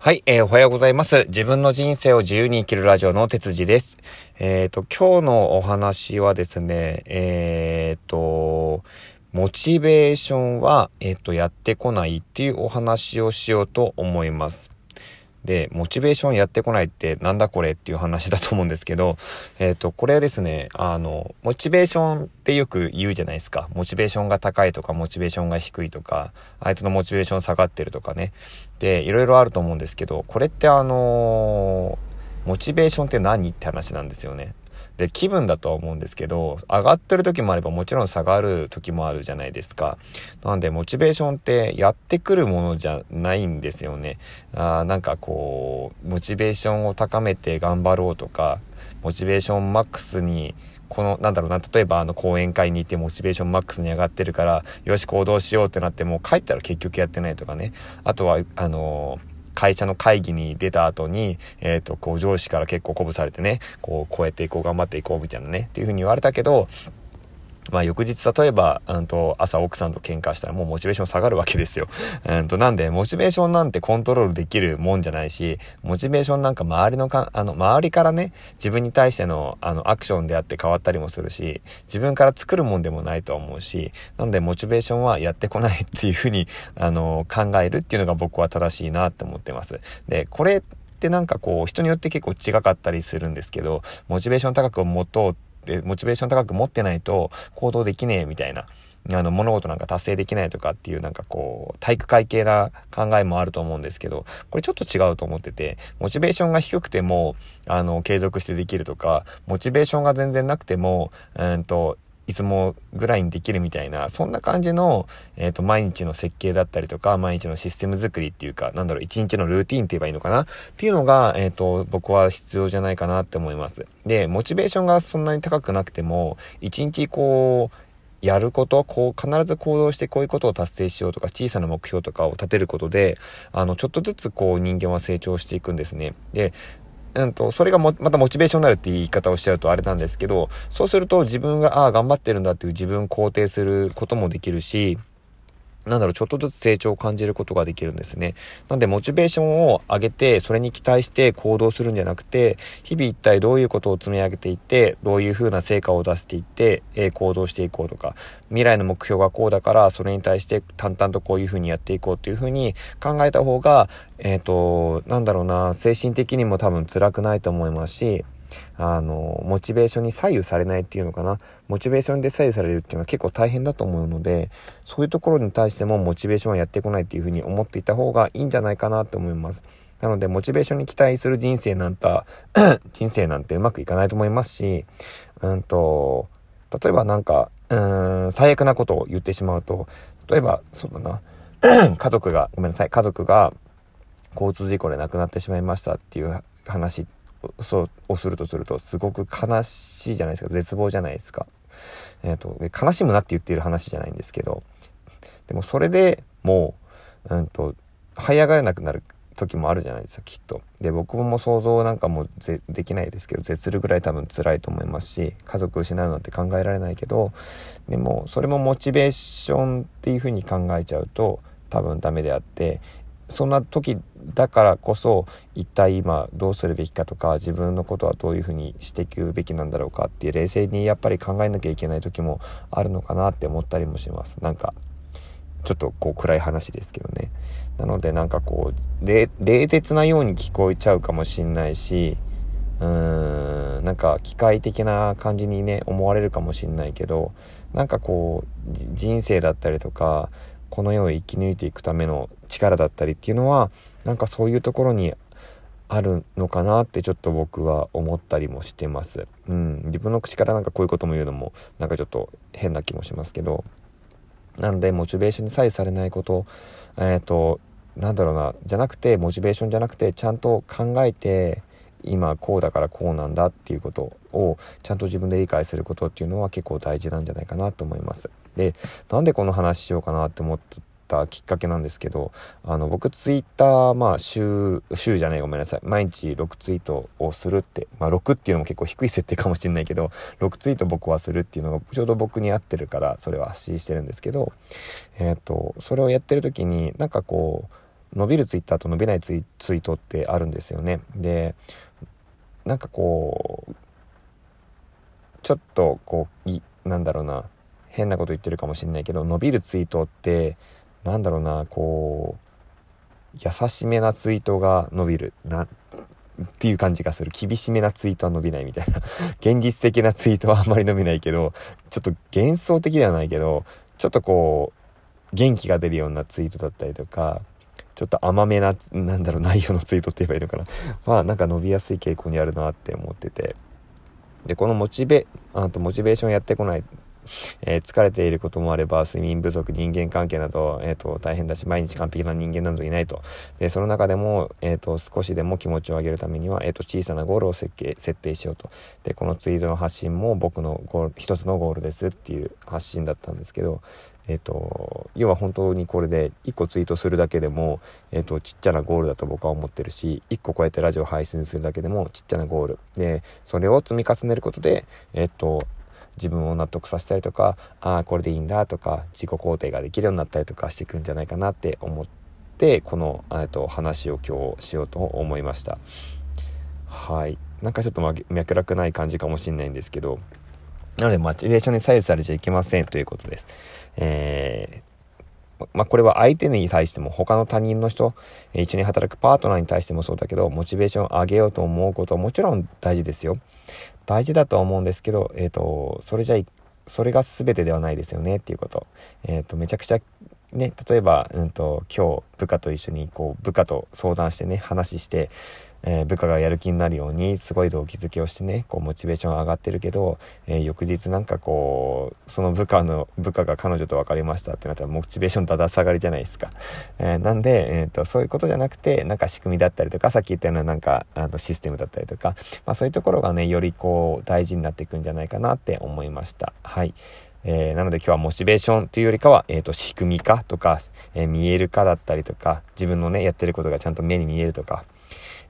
はい、えー、おはようございます。自分の人生を自由に生きるラジオの哲次です。えっ、ー、と、今日のお話はですね、えっ、ー、と、モチベーションは、えっ、と、やってこないっていうお話をしようと思います。で、モチベーションやってこないってなんだこれっていう話だと思うんですけど、えっ、ー、と、これですね、あの、モチベーションってよく言うじゃないですか。モチベーションが高いとか、モチベーションが低いとか、あいつのモチベーション下がってるとかね。で、いろいろあると思うんですけど、これってあのモチベーションって何って話なんですよね。で、気分だとは思うんですけど、上がってる時もあればもちろん下がる時もあるじゃないですか。なんで、モチベーションってやってくるものじゃないんですよね。あなんかこう、モチベーションを高めて頑張ろうとか、モチベーションマックスにこの、なんだろうな、例えばあの講演会に行ってモチベーションマックスに上がってるから、よし行動しようってなってもう帰ったら結局やってないとかね。あとは、あのー会社の会議に出た後に、えっ、ー、と、こう上司から結構鼓舞されてね、こう、こうやっていこう、頑張っていこうみたいなね、っていうふうに言われたけど、まあ翌日例えば、うんと、朝奥さんと喧嘩したらもうモチベーション下がるわけですよ。うんと、なんで、モチベーションなんてコントロールできるもんじゃないし、モチベーションなんか周りのか、あの、周りからね、自分に対しての、あの、アクションであって変わったりもするし、自分から作るもんでもないと思うし、なんで、モチベーションはやってこないっていうふうに、あの、考えるっていうのが僕は正しいなって思ってます。で、これってなんかこう、人によって結構違かったりするんですけど、モチベーション高く持とうってモチベーション高く持ってないと行動できねえみたいな。あの、物事なんか達成できないとかっていうなんかこう、体育会系な考えもあると思うんですけど、これちょっと違うと思ってて、モチベーションが低くても、あの、継続してできるとか、モチベーションが全然なくても、うんと、いつもぐらいにできるみたいな、そんな感じの、えっ、ー、と、毎日の設計だったりとか、毎日のシステム作りっていうか、なんだろう、一日のルーティンって言えばいいのかな？っていうのが、えっ、ー、と、僕は必要じゃないかなって思います。で、モチベーションがそんなに高くなくても、一日こう、やること、こう、必ず行動してこういうことを達成しようとか、小さな目標とかを立てることで、あの、ちょっとずつこう、人間は成長していくんですね。で、うんと、それがも、またモチベーションになるっていう言い方をしちゃうとあれなんですけど、そうすると自分が、ああ、頑張ってるんだっていう自分を肯定することもできるし、なんだろう、ちょっとずつ成長を感じることができるんですね。なんで、モチベーションを上げて、それに期待して行動するんじゃなくて、日々一体どういうことを積み上げていって、どういう風な成果を出していって、え、行動していこうとか、未来の目標がこうだから、それに対して淡々とこういう風にやっていこうっていう風に考えた方が、えっ、ー、と、なんだろうな、精神的にも多分辛くないと思いますし、あの、モチベーションに左右されないっていうのかな。モチベーションで左右されるっていうのは結構大変だと思うので、そういうところに対してもモチベーションはやってこないっていうふうに思っていた方がいいんじゃないかなと思います。なので、モチベーションに期待する人生なんて、人生なんてうまくいかないと思いますし、うんと、例えばなんか、うん、最悪なことを言ってしまうと、例えば、そうだな、家族が、ごめんなさい、家族が交通事故で亡くなってしまいましたっていう話そうをするとするとすごく悲しいじゃないですか絶望じゃないですか。え、ー、と悲しむなって言っている話じゃないんですけどでもそれでもう、うんと、這い上がれなくなる時もあるじゃないですかきっと。で僕も想像なんかもできないですけど絶するぐらい多分辛いと思いますし家族失うなんて考えられないけどでもそれもモチベーションっていうふうに考えちゃうと多分ダメであってそんな時だからこそ一体今どうするべきかとか自分のことはどういうふうにしていくべきなんだろうかっていう冷静にやっぱり考えなきゃいけない時もあるのかなって思ったりもします。なんかちょっとこう暗い話ですけどね。なのでなんかこう冷徹なように聞こえちゃうかもしんないしうーんなんか機械的な感じにね思われるかもしんないけどなんかこう人生だったりとかこの世を生き抜いていくための力だったりっていうのはなんかそういうところにあるのかなってちょっと僕は思ったりもしてます。うん。自分の口からなんかこういうことも言うのもなんかちょっと変な気もしますけど。なのでモチベーションに左右されないこと、えっ、ー、と、なんだろうな、じゃなくて、モチベーションじゃなくて、ちゃんと考えて、今こうだからこうなんだっていうことをちゃんと自分で理解することっていうのは結構大事なんじゃないかなと思います。で、なんでこの話しようかなって思ったきっかけなんですけど、あの、僕ツイッター、まあ週、週じゃないごめんなさい。毎日6ツイートをするって、まあ6っていうのも結構低い設定かもしれないけど、6ツイート僕はするっていうのがちょうど僕に合ってるから、それを発信してるんですけど、えっ、ー、と、それをやってる時になんかこう、伸びるツイッターと伸びないツイツイートってあるんですよね。でなんかこうちょっとこういなんだろうな。変なこと言ってるかもしれないけど伸びるツイートってなんだろうなこう優しめなツイートが伸びる。なっていう感じがする。厳しめなツイートは伸びないみたいな。現実的なツイートはあんまり伸びないけどちょっと幻想的ではないけどちょっとこう元気が出るようなツイートだったりとかちょっと甘めななんだろう内容のツイートって言えばいいのかな。まあなんか伸びやすい傾向にあるなって思ってて。でこのモチベあとモチベーションやってこないえー、疲れていることもあれば睡眠不足人間関係など、えーと、大変だし毎日完璧な人間などいないと。でその中でも、えーと、少しでも気持ちを上げるためには、えーと、小さなゴールを設計設定しようと。でこのツイートの発信も僕のゴール一つのゴールですっていう発信だったんですけどえーと、要は本当にこれで1個ツイートするだけでも、えーと、ちっちゃなゴールだと僕は思ってるし1個こうやってラジオ配信するだけでもちっちゃなゴール。でそれを積み重ねることで、えーと自分を納得させたりとかああこれでいいんだとか自己肯定ができるようになったりとかしていくんじゃないかなって思ってこのえっと話を今日しようと思いました。はい。なんかちょっと脈絡ない感じかもしれないんですけどなのでモチベーションに左右されちゃいけませんということです。えーまあ、これは相手に対しても他の他人の人一緒に働くパートナーに対してもそうだけどモチベーションを上げようと思うことはもちろん大事ですよ大事だとは思うんですけど、えーと、それじゃそれが全てではないですよねっていうこと,、えーと、めちゃくちゃね例えば、うんと今日部下と一緒にこう部下と相談してね話してえー、部下がやる気になるようにすごい動機づけをしてねこうモチベーション上がってるけど、えー、翌日なんかこうその部下の部下が彼女と別れましたってなったらモチベーションだだ下がりじゃないですか、えー、なんで、えーと、そういうことじゃなくてなんか仕組みだったりとかさっき言ったようななんかあのシステムだったりとか、まあ、そういうところがねよりこう大事になっていくんじゃないかなって思いました。はい。えー、なので今日はモチベーションというよりかは、えーと、仕組みかとか、えー、見えるかだったりとか自分のねやってることがちゃんと目に見えるとか、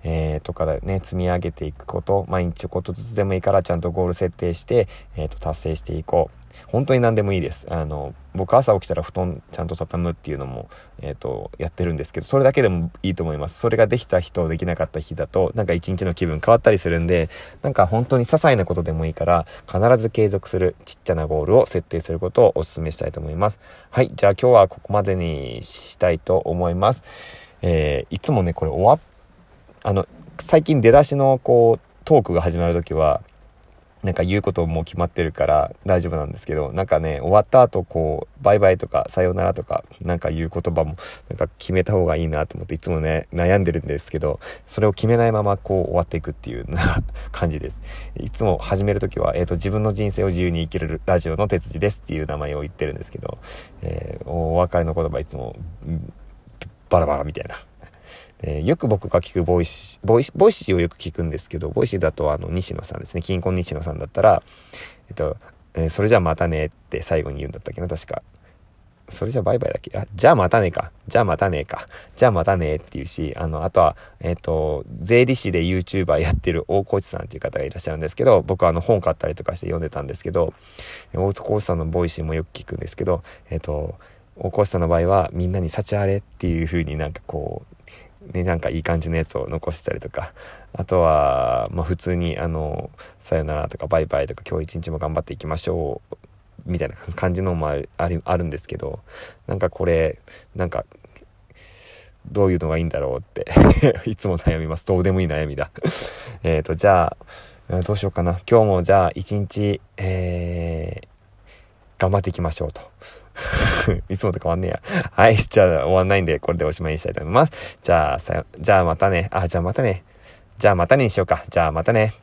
えー、とかね、積み上げていくこと、毎日ちょこっとずつでもいいからちゃんとゴール設定して、えー、と達成していこう。本当に何でもいいです。あの、僕朝起きたら布団ちゃんと畳むっていうのも、えっ、ー、と、やってるんですけど、それだけでもいいと思います。それができた日とできなかった日だと、なんか一日の気分変わったりするんで、なんか本当に些細なことでもいいから、必ず継続するちっちゃなゴールを設定することをお勧めしたいと思います。はい、じゃあ今日はここまでにしたいと思います。えー、いつもね、これ終わっあの、最近出だしのこう、トークが始まる時は、なんか言うことも決まってるから大丈夫なんですけど、なんかね、終わった後こう、バイバイとかさようならとか、なんか言う言葉もなんか決めた方がいいなと思っていつもね、悩んでるんですけど、それを決めないままこう終わっていくっていうな 感じです。いつも始める時は、えっ、ー、と、自分の人生を自由に生きるラジオの哲司ですっていう名前を言ってるんですけど、えー、お別れの言葉いつも、バラバラみたいなえー、よく僕が聞くボイシボイ Voicy をよく聞くんですけど、 Voicy だとあの、西野さんですね。キンコン西野さんだったら、えっと、えー、それじゃあまたねって最後に言うんだったっけな、確か。それじゃあバイバイだっけ？あ、じゃあまたねか。じゃあまたねか。じゃあまたねっていうし、あの、あとは、えっ、ー、と、税理士で YouTuber やってる大河内さんっていう方がいらっしゃるんですけど、僕はあの本買ったりとかして読んでたんですけど、大河内さんの Voicy もよく聞くんですけど、えっ、ー、と、大河内さんの場合はみんなに幸あれっていう風になんかこう、ね、なんかいい感じのやつを残したりとか、あとは、まあ普通に、あの、さよならとかバイバイとか今日一日も頑張っていきましょう、みたいな感じのもありあるんですけど、なんかこれ、なんか、どういうのがいいんだろうって いつも悩みます。どうでもいい悩みだえっと、じゃあ、どうしようかな。今日もじゃあ一日、えー、頑張っていきましょうと。いつもと変わんねえや。はい。じゃあ終わんないんで、これでおしまいにしたいと思います。じゃあ、さよ、じゃあまたね。あ、じゃあまたね。じゃあまたねにしようか。じゃあまたね。